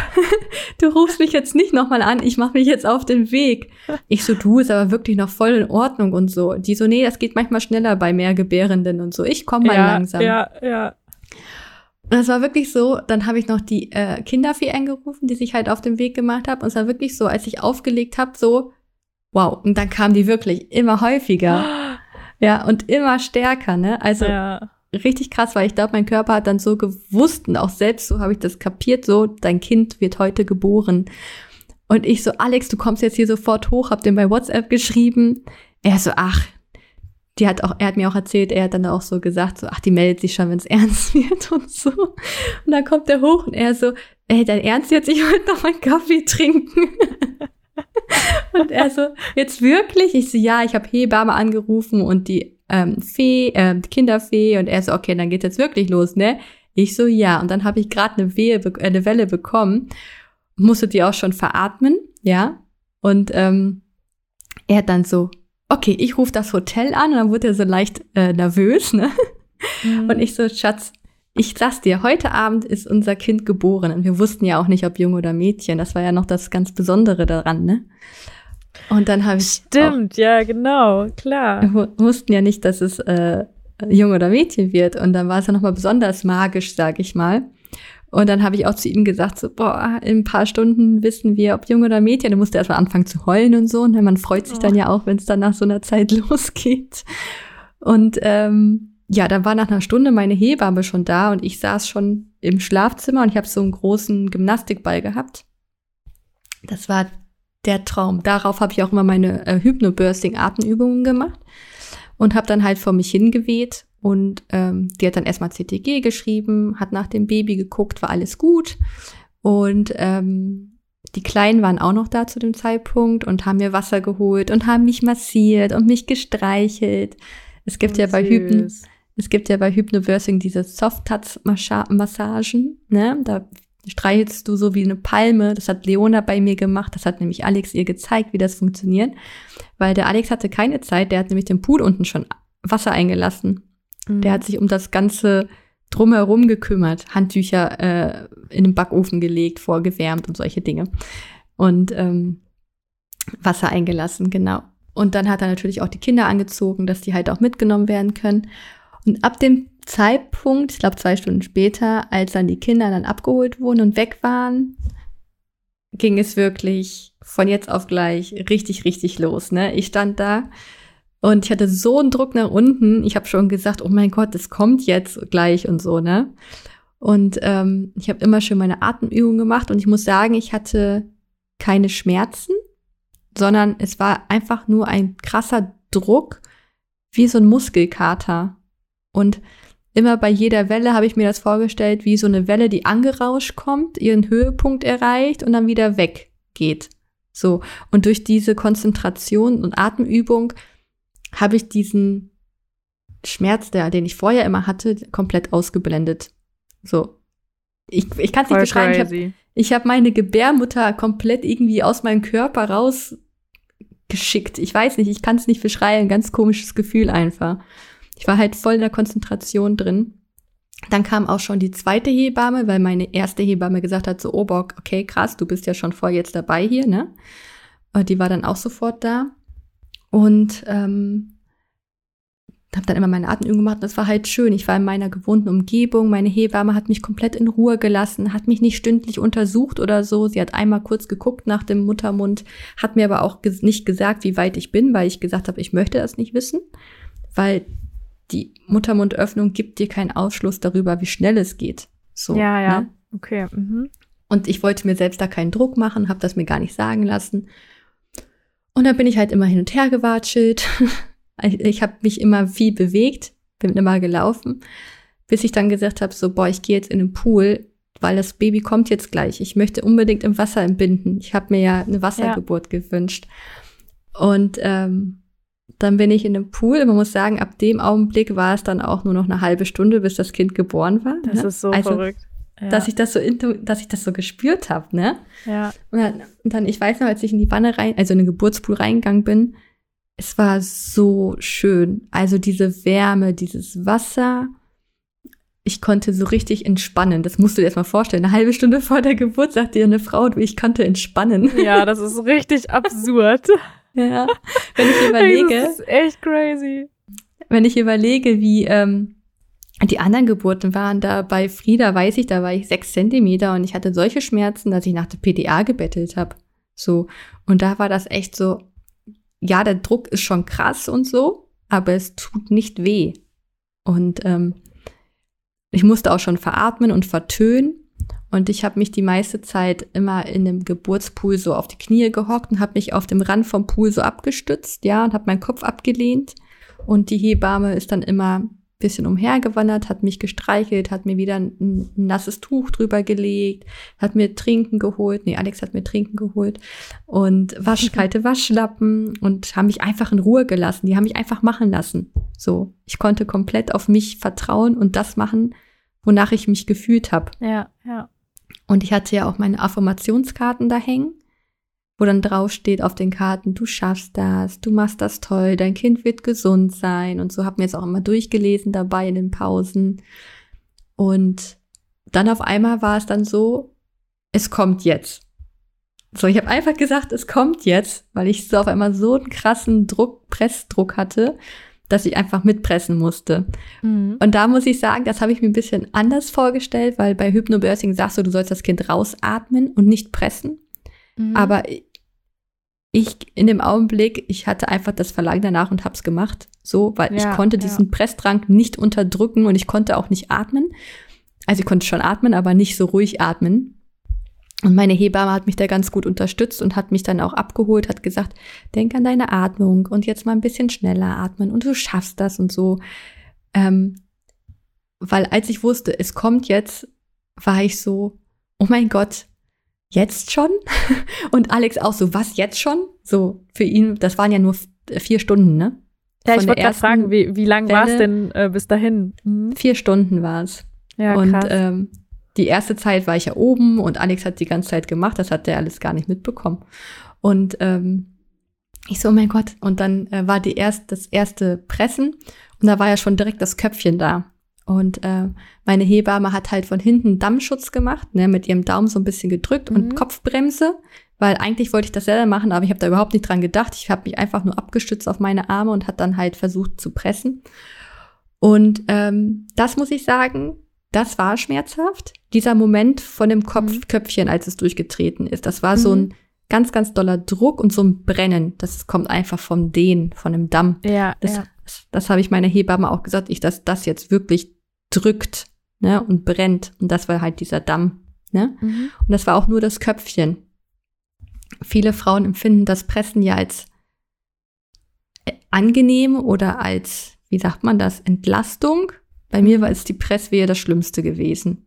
du rufst mich jetzt nicht nochmal an, ich mache mich jetzt auf den Weg. Ich so, du, ist aber wirklich noch voll in Ordnung und so. Die so, nee, das geht manchmal schneller bei mehr Gebärenden und so. Ich komme mal ja, langsam. Ja, ja. Und es war wirklich so, dann habe ich noch die äh, Kinderfee angerufen, die sich halt auf den Weg gemacht hat. Und es war wirklich so, als ich aufgelegt habe, so, wow. Und dann kam die wirklich immer häufiger. ja, und immer stärker, ne? Also ja. richtig krass, weil ich glaube, mein Körper hat dann so gewusst und auch selbst so habe ich das kapiert, so, dein Kind wird heute geboren. Und ich so, Alex, du kommst jetzt hier sofort hoch, hab dem bei WhatsApp geschrieben. Er so, ach, die hat auch, er hat mir auch erzählt, er hat dann auch so gesagt, so, ach, die meldet sich schon, wenn es ernst wird und so. Und dann kommt er hoch und er so, ey, dein Ernst jetzt, ich wollte noch meinen Kaffee trinken. und er so, jetzt wirklich? Ich so, ja, ich habe Hebamme angerufen und die ähm, Fee, äh, Kinderfee und er so, okay, dann geht's jetzt wirklich los, ne? Ich so, ja. Und dann habe ich gerade eine, Wehe, äh, eine Welle bekommen, musste die auch schon veratmen, ja. Und ähm, er hat dann so, okay, ich rufe das Hotel an und dann wurde er so leicht äh, nervös, ne? Mhm. Und ich so, Schatz, ich sag's dir, heute Abend ist unser Kind geboren und wir wussten ja auch nicht, ob Junge oder Mädchen. Das war ja noch das ganz Besondere daran, ne? Und dann habe ich. Stimmt, ja, genau, klar. Wir wussten ja nicht, dass es äh, Junge oder Mädchen wird. Und dann war es ja nochmal besonders magisch, sag ich mal. Und dann habe ich auch zu ihm gesagt, so, boah, in ein paar Stunden wissen wir, ob Junge oder Mädchen. Da musste er erstmal anfangen zu heulen und so. Und man freut sich oh. dann ja auch, wenn es dann nach so einer Zeit losgeht. Und ähm, ja, dann war nach einer Stunde meine Hebamme schon da und ich saß schon im Schlafzimmer und ich habe so einen großen Gymnastikball gehabt. Das war der Traum. Darauf habe ich auch immer meine äh, Hypnobirthing-Atemübungen gemacht und habe dann halt vor mich hingeweht und ähm, die hat dann erstmal CTG geschrieben, hat nach dem Baby geguckt, war alles gut. Und ähm, die Kleinen waren auch noch da zu dem Zeitpunkt und haben mir Wasser geholt und haben mich massiert und mich gestreichelt. Es gibt oh, ja bei Hypno, es gibt ja bei Hypnobirthing diese Soft-Touch-Massagen, ne? Da streichelst du so wie eine Palme. Das hat Leona bei mir gemacht. Das hat nämlich Alex ihr gezeigt, wie das funktioniert. Weil der Alex hatte keine Zeit. Der hat nämlich den Pool unten schon Wasser eingelassen. Mhm. Der hat sich um das ganze drumherum gekümmert, Handtücher äh, in den Backofen gelegt, vorgewärmt und solche Dinge. Und ähm, Wasser eingelassen, genau. Und dann hat er natürlich auch die Kinder angezogen, dass die halt auch mitgenommen werden können. Und ab dem Zeitpunkt, ich glaube zwei Stunden später, als dann die Kinder dann abgeholt wurden und weg waren, ging es wirklich von jetzt auf gleich richtig, richtig los. Ne? Ich stand da und ich hatte so einen Druck nach unten. Ich habe schon gesagt, oh mein Gott, das kommt jetzt gleich und so, ne? Und ähm, ich habe immer schön meine Atemübungen gemacht und ich muss sagen, ich hatte keine Schmerzen, sondern es war einfach nur ein krasser Druck, wie so ein Muskelkater. Und immer bei jeder Welle habe ich mir das vorgestellt, wie so eine Welle, die angerauscht kommt, ihren Höhepunkt erreicht und dann wieder weggeht. So. Und durch diese Konzentration und Atemübung habe ich diesen Schmerz, der, den ich vorher immer hatte, komplett ausgeblendet. So. Ich, ich kann es nicht beschreiben. Crazy. Ich habe hab meine Gebärmutter komplett irgendwie aus meinem Körper rausgeschickt. Ich weiß nicht, ich kann es nicht beschreiben. Ganz komisches Gefühl einfach. Ich war halt voll in der Konzentration drin. Dann kam auch schon die zweite Hebamme, weil meine erste Hebamme gesagt hat, so, oh Bock, okay, krass, du bist ja schon voll jetzt dabei hier, ne? Und die war dann auch sofort da. Und ähm, habe dann immer meine Atemübungen gemacht. Das war halt schön. Ich war in meiner gewohnten Umgebung. Meine Hebamme hat mich komplett in Ruhe gelassen, hat mich nicht stündlich untersucht oder so. Sie hat einmal kurz geguckt nach dem Muttermund, hat mir aber auch nicht gesagt, wie weit ich bin, weil ich gesagt habe, ich möchte das nicht wissen, weil die Muttermundöffnung gibt dir keinen Ausschluss darüber, wie schnell es geht. So, ja, ja, ne? okay. Mhm. Und ich wollte mir selbst da keinen Druck machen, habe das mir gar nicht sagen lassen. Und dann bin ich halt immer hin und her gewatschelt. ich habe mich immer viel bewegt, bin immer gelaufen, bis ich dann gesagt habe, so, boah, ich gehe jetzt in den Pool, weil das Baby kommt jetzt gleich. Ich möchte unbedingt im Wasser entbinden. Ich habe mir ja eine Wassergeburt ja. gewünscht. Und ähm, dann bin ich in den Pool. Man muss sagen, ab dem Augenblick war es dann auch nur noch eine halbe Stunde, bis das Kind geboren war. Das ne? ist so also, verrückt. Ja. dass ich das so, dass ich das so gespürt habe, ne? Ja. Und dann, und dann, ich weiß noch, als ich in die Wanne rein, also in den Geburtspool reingegangen bin, es war so schön. Also diese Wärme, dieses Wasser. Ich konnte so richtig entspannen. Das musst du dir erst mal vorstellen. Eine halbe Stunde vor der Geburt sagt dir eine Frau, du, ich konnte entspannen. Ja, das ist richtig absurd. ja. Wenn ich überlege. Das ist echt crazy. Wenn ich überlege, wie, ähm, die anderen Geburten waren da bei Frieda, weiß ich, da war ich sechs Zentimeter und ich hatte solche Schmerzen, dass ich nach der PDA gebettelt habe. So. Und da war das echt so, ja, der Druck ist schon krass und so, aber es tut nicht weh. Und ähm, ich musste auch schon veratmen und vertönen. Und ich habe mich die meiste Zeit immer in dem Geburtspool so auf die Knie gehockt und habe mich auf dem Rand vom Pool so abgestützt, ja, und habe meinen Kopf abgelehnt. Und die Hebamme ist dann immer bisschen umhergewandert, hat mich gestreichelt, hat mir wieder ein, ein, nasses Tuch drüber gelegt, hat mir Trinken geholt. Nee, Alex hat mir Trinken geholt und wasch, kalte Waschlappen und haben mich einfach in Ruhe gelassen. Die haben mich einfach machen lassen. So, ich konnte komplett auf mich vertrauen und das machen, wonach ich mich gefühlt habe. Ja, ja. Und ich hatte ja auch meine Affirmationskarten da hängen wo dann draufsteht auf den Karten, du schaffst das, du machst das toll, dein Kind wird gesund sein. Und so haben wir jetzt auch immer durchgelesen dabei in den Pausen. Und dann auf einmal war es dann so, es kommt jetzt. So, ich habe einfach gesagt, es kommt jetzt, weil ich so auf einmal so einen krassen Druck, Pressdruck hatte, dass ich einfach mitpressen musste. Mhm. Und da muss ich sagen, das habe ich mir ein bisschen anders vorgestellt, weil bei Hypnobirthing sagst du, du sollst das Kind rausatmen und nicht pressen. Mhm. Aber ich in dem Augenblick, ich hatte einfach das Verlangen danach und hab's gemacht. So, weil ja, ich konnte diesen ja. Pressdrang nicht unterdrücken und ich konnte auch nicht atmen. Also ich konnte schon atmen, aber nicht so ruhig atmen. Und meine Hebamme hat mich da ganz gut unterstützt und hat mich dann auch abgeholt, hat gesagt, denk an deine Atmung und jetzt mal ein bisschen schneller atmen und du schaffst das und so. Ähm, weil als ich wusste, es kommt jetzt, war ich so, oh mein Gott, jetzt schon? Und Alex auch so, was jetzt schon? So, für ihn, das waren ja nur vier Stunden, ne? Ja, Von ich wollte gerade fragen, wie, wie lang war es denn äh, bis dahin? Mhm. Vier Stunden war es. Ja, und krass. Ähm, die erste Zeit war ich ja oben und Alex hat die ganze Zeit gemacht, das hat der alles gar nicht mitbekommen. Und ähm, ich so, oh mein Gott. Und dann äh, war die erst, das erste Pressen und da war ja schon direkt das Köpfchen da. Und äh, meine Hebamme hat halt von hinten Dammschutz gemacht, ne, mit ihrem Daumen so ein bisschen gedrückt mhm. und Kopfbremse, weil eigentlich wollte ich das selber machen, aber ich habe da überhaupt nicht dran gedacht. Ich habe mich einfach nur abgestützt auf meine Arme und hat dann halt versucht zu pressen. Und ähm, das muss ich sagen, das war schmerzhaft. Dieser Moment von dem Kopfköpfchen, mhm. als es durchgetreten ist, das war mhm. so ein ganz, ganz doller Druck und so ein Brennen. Das kommt einfach vom Dehnen, von dem Damm. Ja, das, ja. Das, das habe ich meiner Hebamme auch gesagt, ich, dass das jetzt wirklich drückt ne, und brennt. Und das war halt dieser Damm. Ne? Mhm. Und das war auch nur das Köpfchen. Viele Frauen empfinden das Pressen ja als äh, angenehm oder als, wie sagt man das, Entlastung. Bei mir war es die Presswehe das Schlimmste gewesen.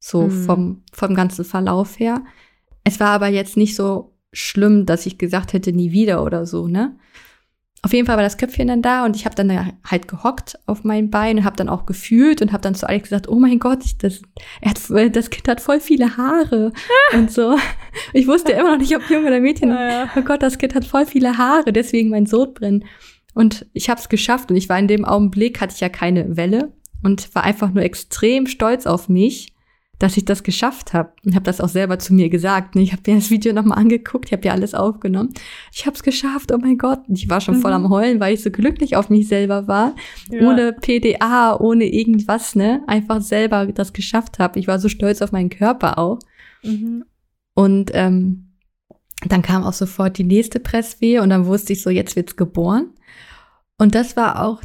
So mhm. vom, vom ganzen Verlauf her. Es war aber jetzt nicht so schlimm, dass ich gesagt hätte, nie wieder oder so, ne? Auf jeden Fall war das Köpfchen dann da und ich habe dann halt gehockt auf mein Bein und habe dann auch gefühlt und habe dann zu Alex gesagt, oh mein Gott, das, er hat, das Kind hat voll viele Haare und so. Ich wusste immer noch nicht, ob Junge oder Mädchen. Ja, ja. Oh Gott, das Kind hat voll viele Haare, deswegen mein Sodbrennen. Und ich habe es geschafft und ich war in dem Augenblick, hatte ich ja keine Welle und war einfach nur extrem stolz auf mich dass ich das geschafft habe und habe das auch selber zu mir gesagt. Ich habe mir das Video nochmal angeguckt, ich habe ja alles aufgenommen. Ich habe es geschafft, oh mein Gott. Und ich war schon mhm. voll am Heulen, weil ich so glücklich auf mich selber war. Ja. Ohne PDA, ohne irgendwas, ne? Einfach selber das geschafft habe. Ich war so stolz auf meinen Körper auch. Mhm. Und ähm, dann kam auch sofort die nächste Presswehe und dann wusste ich so, jetzt wird's geboren. Und das war auch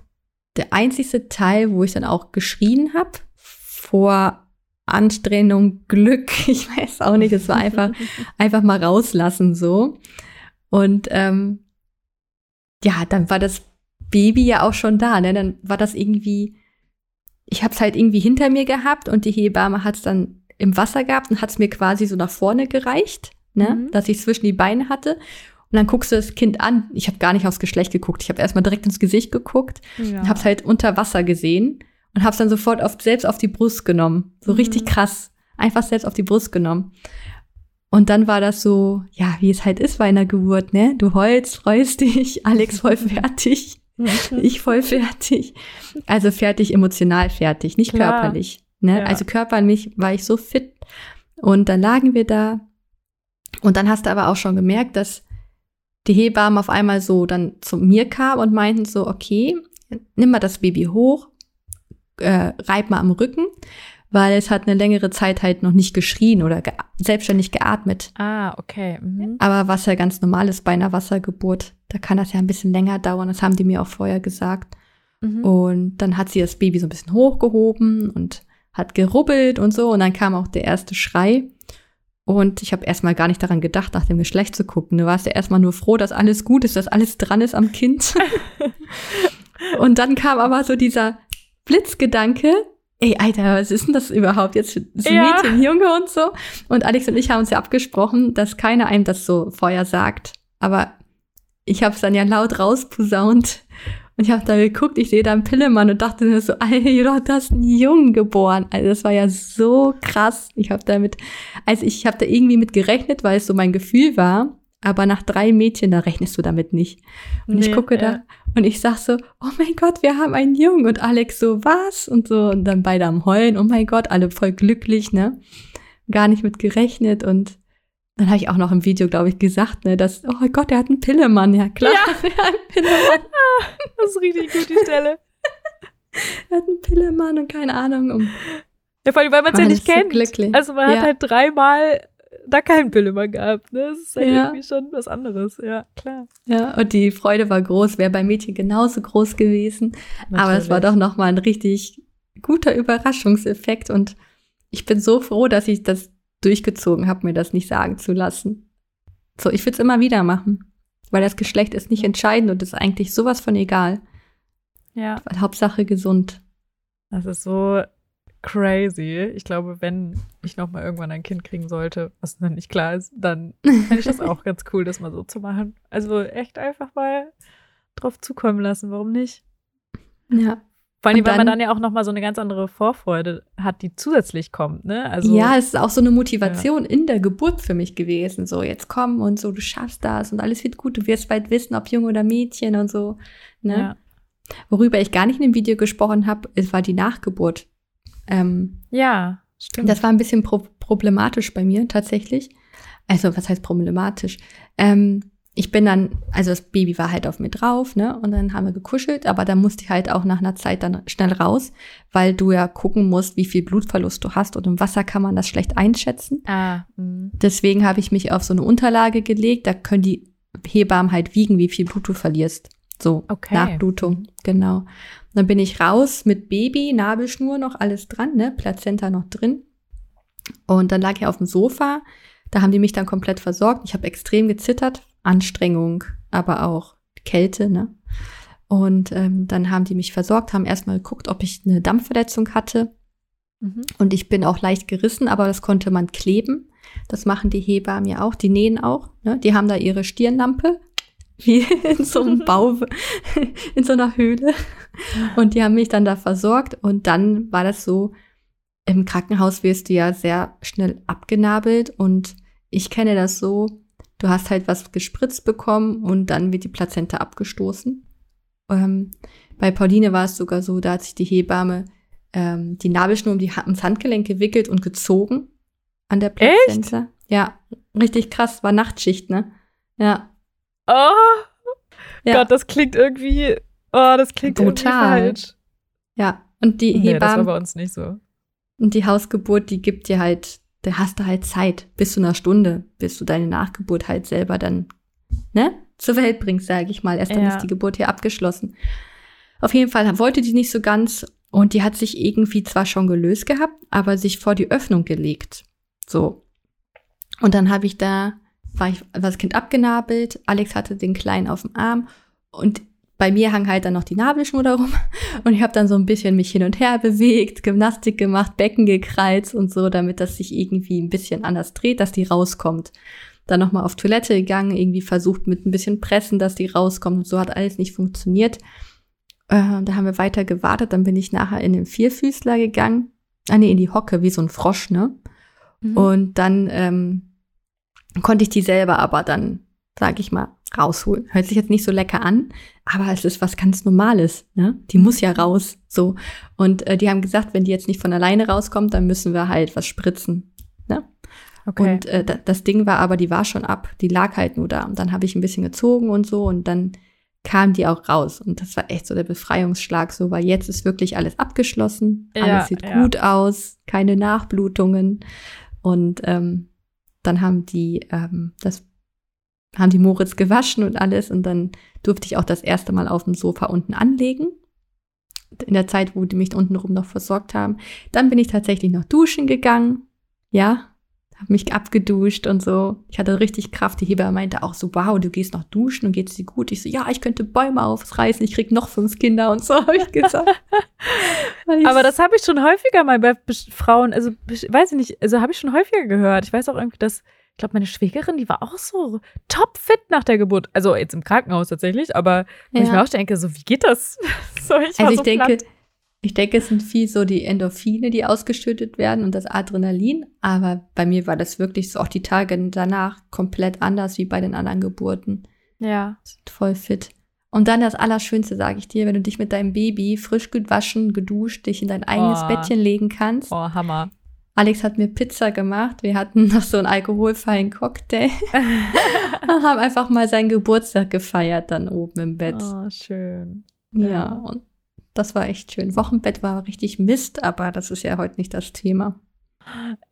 der einzigste Teil, wo ich dann auch geschrien habe vor Anstrengung, Glück, ich weiß auch nicht, es war einfach, einfach mal rauslassen so. Und ähm, ja, dann war das Baby ja auch schon da, ne? Dann war das irgendwie, ich habe es halt irgendwie hinter mir gehabt und die Hebamme hat es dann im Wasser gehabt und hat es mir quasi so nach vorne gereicht, ne? Mhm. Dass ich zwischen die Beine hatte. Und dann guckst du das Kind an. Ich habe gar nicht aufs Geschlecht geguckt. Ich habe erstmal direkt ins Gesicht geguckt ja. und habe es halt unter Wasser gesehen und hab's dann sofort auf, selbst auf die Brust genommen. So mhm. richtig krass. einfach selbst auf die Brust genommen. Und dann war das so, ja, wie es halt ist bei einer Geburt, ne? Du heulst, freust dich, Alex voll fertig, ich voll fertig. Also fertig, emotional fertig, nicht Klar. körperlich. Ne? Ja. Also körperlich war ich so fit. Und dann lagen wir da. Und dann hast du aber auch schon gemerkt, dass die Hebammen auf einmal so dann zu mir kamen und meinten so, okay, nimm mal das Baby hoch, äh, reib mal am Rücken weil es hat eine längere Zeit halt noch nicht geschrien oder ge selbstständig geatmet. Ah, okay. Mhm. Aber was ja ganz normal ist bei einer Wassergeburt, da kann das ja ein bisschen länger dauern. Das haben die mir auch vorher gesagt. Mhm. Und dann hat sie das Baby so ein bisschen hochgehoben und hat gerubbelt und so. Und dann kam auch der erste Schrei. Und ich habe erstmal gar nicht daran gedacht, nach dem Geschlecht zu gucken. Du warst ja erstmal nur froh, dass alles gut ist, dass alles dran ist am Kind. und dann kam aber so dieser Blitzgedanke, ey, Alter, was ist denn das überhaupt jetzt so ja. Mädchen, Junge und so? Und Alex und ich haben uns ja abgesprochen, dass keiner einem das so vorher sagt. Aber ich habe es dann ja laut rausposaunt. Und ich habe da geguckt, ich sehe da einen Pillemann und dachte mir so, Alter, du hast einen Jungen geboren. Also das war ja so krass. Ich habe damit, also ich habe da irgendwie mit gerechnet, weil es so mein Gefühl war. Aber nach drei Mädchen, da rechnest du damit nicht. Und nee, ich gucke ja. da und ich sag so, oh mein Gott, wir haben einen Jungen. Und Alex so, was? Und so, und dann beide am Heulen, oh mein Gott, alle voll glücklich, ne? Gar nicht mit gerechnet. Und dann habe ich auch noch im Video, glaube ich, gesagt, ne, dass, oh mein Gott, er hat einen Pillemann. Ja, klar, ja. er hat einen Pillemann. das ist richtig gut, die Stelle. er hat einen Pillemann und keine Ahnung. Um ja, vor allem, weil man es ja nicht kennt. So also man ja. hat halt dreimal da keinen Pillemann gehabt. Ne? Das ist halt ja. irgendwie schon was anderes, ja, klar. Ja, und die Freude war groß, wäre bei Mädchen genauso groß gewesen. Natürlich. Aber es war doch nochmal ein richtig guter Überraschungseffekt und ich bin so froh, dass ich das durchgezogen habe, mir das nicht sagen zu lassen. So, ich würde es immer wieder machen, weil das Geschlecht ist nicht entscheidend und ist eigentlich sowas von egal. Ja. Hauptsache gesund. Das ist so crazy. Ich glaube, wenn ich noch mal irgendwann ein Kind kriegen sollte, was dann nicht klar ist, dann fände ich das auch ganz cool, das mal so zu machen. Also echt einfach mal drauf zukommen lassen. Warum nicht? Ja. Vor allem, weil man dann ja auch noch mal so eine ganz andere Vorfreude hat, die zusätzlich kommt, ne? Also ja, es ist auch so eine Motivation ja. in der Geburt für mich gewesen. So, jetzt komm und so, du schaffst das und alles wird gut. Du wirst bald wissen, ob Junge oder Mädchen und so. Ne? Ja. Worüber ich gar nicht in dem Video gesprochen habe, war die Nachgeburt. Ähm, ja, stimmt. Das war ein bisschen pro problematisch bei mir tatsächlich. Also, was heißt problematisch? Ähm, ich bin dann, also das Baby war halt auf mir drauf, ne? Und dann haben wir gekuschelt, aber dann musste ich halt auch nach einer Zeit dann schnell raus, weil du ja gucken musst, wie viel Blutverlust du hast und im Wasser kann man das schlecht einschätzen. Ah, mh. Deswegen habe ich mich auf so eine Unterlage gelegt, da können die Hebammen halt wiegen, wie viel Blut du verlierst. So, okay. Nachblutung, genau. Dann bin ich raus mit Baby, Nabelschnur noch alles dran, ne? Plazenta noch drin. Und dann lag ich auf dem Sofa. Da haben die mich dann komplett versorgt. Ich habe extrem gezittert, Anstrengung, aber auch Kälte, ne? Und ähm, dann haben die mich versorgt, haben erstmal geguckt, ob ich eine Dampfverletzung hatte. Mhm. Und ich bin auch leicht gerissen, aber das konnte man kleben. Das machen die Hebammen ja auch, die nähen auch. Ne? Die haben da ihre Stirnlampe, wie in so einem Bau, in so einer Höhle. Und die haben mich dann da versorgt. Und dann war das so, im Krankenhaus wirst du ja sehr schnell abgenabelt. Und ich kenne das so, du hast halt was gespritzt bekommen und dann wird die Plazenta abgestoßen. Ähm, bei Pauline war es sogar so, da hat sich die Hebamme ähm, die Nabelschnur um die, ums Handgelenk gewickelt und gezogen an der Plazenta. Echt? Ja, richtig krass, war Nachtschicht, ne? Ja. Oh, ja. Gott, das klingt irgendwie, oh, das klingt Brutal. falsch. Ja, und die nee, Hebammen. Das war bei uns nicht so. Und die Hausgeburt, die gibt dir halt, da hast du halt Zeit, bis zu einer Stunde, bis du deine Nachgeburt halt selber dann, ne, zur Welt bringst, sage ich mal. Erst dann ja. ist die Geburt hier abgeschlossen. Auf jeden Fall wollte die nicht so ganz und die hat sich irgendwie zwar schon gelöst gehabt, aber sich vor die Öffnung gelegt. So. Und dann habe ich da war, ich, war das Kind abgenabelt, Alex hatte den Kleinen auf dem Arm und bei mir hang halt dann noch die Nabelschnur darum und ich habe dann so ein bisschen mich hin und her bewegt, Gymnastik gemacht, Becken gekreizt und so, damit das sich irgendwie ein bisschen anders dreht, dass die rauskommt. Dann nochmal auf Toilette gegangen, irgendwie versucht mit ein bisschen Pressen, dass die rauskommt und so hat alles nicht funktioniert. Äh, da haben wir weiter gewartet, dann bin ich nachher in den Vierfüßler gegangen, ah nee, in die Hocke, wie so ein Frosch, ne? Mhm. Und dann ähm, konnte ich die selber aber dann, sag ich mal, rausholen. Hört sich jetzt nicht so lecker an, aber es ist was ganz Normales. Ne? Die muss ja raus. So. Und äh, die haben gesagt, wenn die jetzt nicht von alleine rauskommt, dann müssen wir halt was spritzen. Ne? Okay. Und äh, das Ding war aber, die war schon ab. Die lag halt nur da. Und dann habe ich ein bisschen gezogen und so und dann kam die auch raus. Und das war echt so der Befreiungsschlag, so, weil jetzt ist wirklich alles abgeschlossen. Ja, alles sieht ja. gut aus, keine Nachblutungen. Und ähm, dann haben die ähm, das haben die Moritz gewaschen und alles und dann durfte ich auch das erste Mal auf dem Sofa unten anlegen. In der Zeit, wo die mich untenrum noch versorgt haben. Dann bin ich tatsächlich noch duschen gegangen. Ja, habe mich abgeduscht und so. Ich hatte richtig Kraft. Die Hebamme meinte auch so, wow, du gehst noch duschen und geht's dir gut? Ich so, ja, ich könnte Bäume aufreißen, ich krieg noch fünf Kinder und so, habe ich gesagt. Aber das habe ich schon häufiger mal bei Frauen, also weiß ich nicht, also habe ich schon häufiger gehört. Ich weiß auch irgendwie, dass ich glaube, meine Schwägerin, die war auch so topfit nach der Geburt. Also jetzt im Krankenhaus tatsächlich, aber ja. ich mir auch denke, so, wie geht das? so, ich also ich so denke, ich denke, es sind viel so die Endorphine, die ausgeschüttet werden und das Adrenalin. Aber bei mir war das wirklich so auch die Tage danach komplett anders wie bei den anderen Geburten. Ja. Voll fit. Und dann das Allerschönste, sage ich dir, wenn du dich mit deinem Baby frisch gewaschen, geduscht, dich in dein eigenes oh. Bettchen legen kannst. Oh, Hammer. Alex hat mir Pizza gemacht. Wir hatten noch so einen alkoholfreien Cocktail. und haben einfach mal seinen Geburtstag gefeiert dann oben im Bett. Oh, schön. Ja, ja, und das war echt schön. Wochenbett war richtig Mist, aber das ist ja heute nicht das Thema.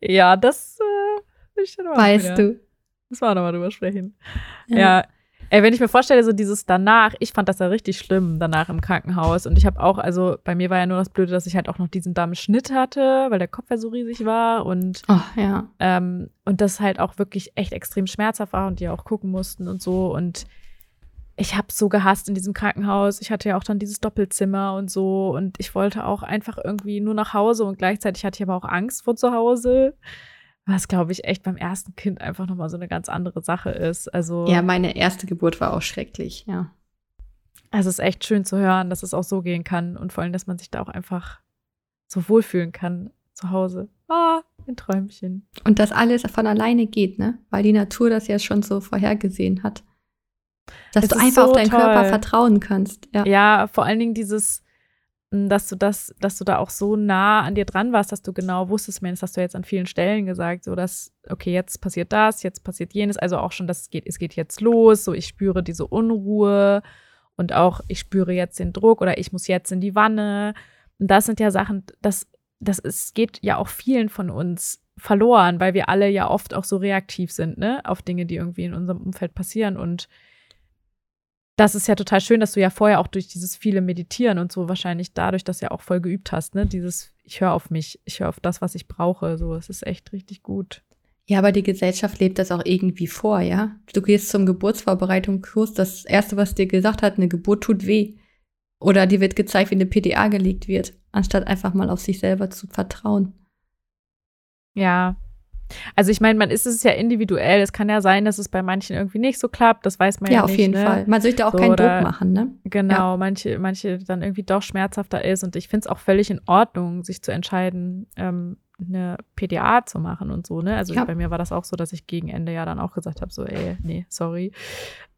Ja, das äh, ich weißt wieder. du. Das war nochmal drüber sprechen. Ja. ja. Ey, wenn ich mir vorstelle, so dieses danach, ich fand das ja richtig schlimm, danach im Krankenhaus. Und ich habe auch, also bei mir war ja nur das Blöde, dass ich halt auch noch diesen Darmschnitt hatte, weil der Kopf ja so riesig war. Und, oh, ja. ähm, und das halt auch wirklich echt extrem schmerzhaft war und die auch gucken mussten und so. Und ich habe so gehasst in diesem Krankenhaus. Ich hatte ja auch dann dieses Doppelzimmer und so. Und ich wollte auch einfach irgendwie nur nach Hause und gleichzeitig hatte ich aber auch Angst vor zu Hause. Was, glaube ich, echt beim ersten Kind einfach nochmal so eine ganz andere Sache ist. Also. Ja, meine erste Geburt war auch schrecklich, ja. Also es ist echt schön zu hören, dass es auch so gehen kann und vor allem, dass man sich da auch einfach so wohlfühlen kann zu Hause. Ah, ein Träumchen. Und dass alles von alleine geht, ne? Weil die Natur das ja schon so vorhergesehen hat. Dass es du einfach so auf deinen toll. Körper vertrauen kannst. Ja. ja, vor allen Dingen dieses, dass du das, dass du da auch so nah an dir dran warst, dass du genau wusstest, Mensch, das hast du jetzt an vielen Stellen gesagt, so dass, okay, jetzt passiert das, jetzt passiert jenes, also auch schon, dass es geht, es geht jetzt los, so ich spüre diese Unruhe und auch ich spüre jetzt den Druck oder ich muss jetzt in die Wanne. Und das sind ja Sachen, das, das ist, geht ja auch vielen von uns verloren, weil wir alle ja oft auch so reaktiv sind, ne, auf Dinge, die irgendwie in unserem Umfeld passieren und das ist ja total schön, dass du ja vorher auch durch dieses viele Meditieren und so wahrscheinlich dadurch das ja auch voll geübt hast, ne? Dieses, ich höre auf mich, ich höre auf das, was ich brauche. So, es ist echt richtig gut. Ja, aber die Gesellschaft lebt das auch irgendwie vor, ja? Du gehst zum Geburtsvorbereitungskurs, das erste, was dir gesagt hat, eine Geburt tut weh. Oder dir wird gezeigt, wie eine PDA gelegt wird, anstatt einfach mal auf sich selber zu vertrauen. Ja, also ich meine, man ist es ja individuell. Es kann ja sein, dass es bei manchen irgendwie nicht so klappt. Das weiß man ja, ja nicht. Ja, auf jeden ne? Fall. Man sollte auch so, keinen Druck machen, ne? Genau, ja. manche, manche dann irgendwie doch schmerzhafter ist. Und ich finde es auch völlig in Ordnung, sich zu entscheiden, ähm, eine PDA zu machen und so, ne? Also ja. bei mir war das auch so, dass ich gegen Ende ja dann auch gesagt habe, so, ey, nee, sorry.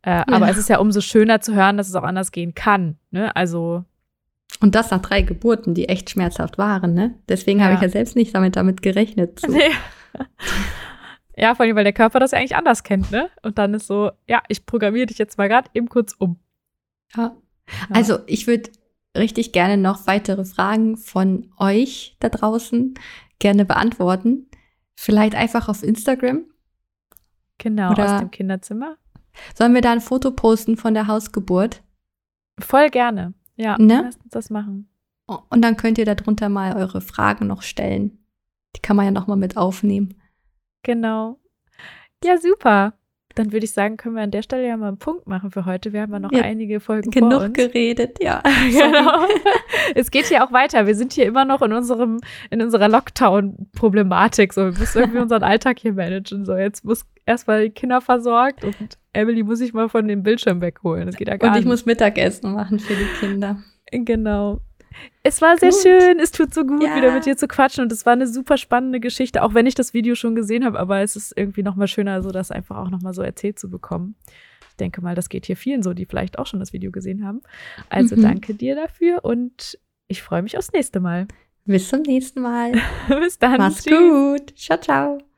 Äh, ja. Aber es ist ja umso schöner zu hören, dass es auch anders gehen kann, ne? Also und das nach drei Geburten, die echt schmerzhaft waren, ne? Deswegen ja. habe ich ja selbst nicht damit, damit gerechnet. So. Nee. ja, vor allem, weil der Körper das ja eigentlich anders kennt, ne? Und dann ist so, ja, ich programmiere dich jetzt mal gerade eben kurz um. Ja. ja. Also, ich würde richtig gerne noch weitere Fragen von euch da draußen gerne beantworten. Vielleicht einfach auf Instagram. Genau, Oder aus dem Kinderzimmer. Sollen wir da ein Foto posten von der Hausgeburt? Voll gerne. Ja, ne? lass uns das machen. Und dann könnt ihr darunter mal eure Fragen noch stellen. Die kann man ja noch mal mit aufnehmen. Genau. Ja, super. Dann würde ich sagen, können wir an der Stelle ja mal einen Punkt machen für heute. Wir haben ja noch ja, einige Folgen genug vor uns. geredet, ja. genau. es geht hier auch weiter. Wir sind hier immer noch in unserem in unserer Lockdown-Problematik. So, wir müssen irgendwie unseren Alltag hier managen. So, jetzt muss erstmal die Kinder versorgt und Emily muss ich mal von dem Bildschirm wegholen. Das geht ja gar nicht. Und ich muss Mittagessen machen für die Kinder. Genau. Es war sehr gut. schön. Es tut so gut, ja. wieder mit dir zu quatschen. Und es war eine super spannende Geschichte, auch wenn ich das Video schon gesehen habe. Aber es ist irgendwie noch mal schöner, so das einfach auch noch mal so erzählt zu bekommen. Ich denke mal, das geht hier vielen so, die vielleicht auch schon das Video gesehen haben. Also mhm. danke dir dafür und ich freue mich aufs nächste Mal. Bis zum nächsten Mal. Bis dann. Mach's Tschüss. gut. Ciao, ciao.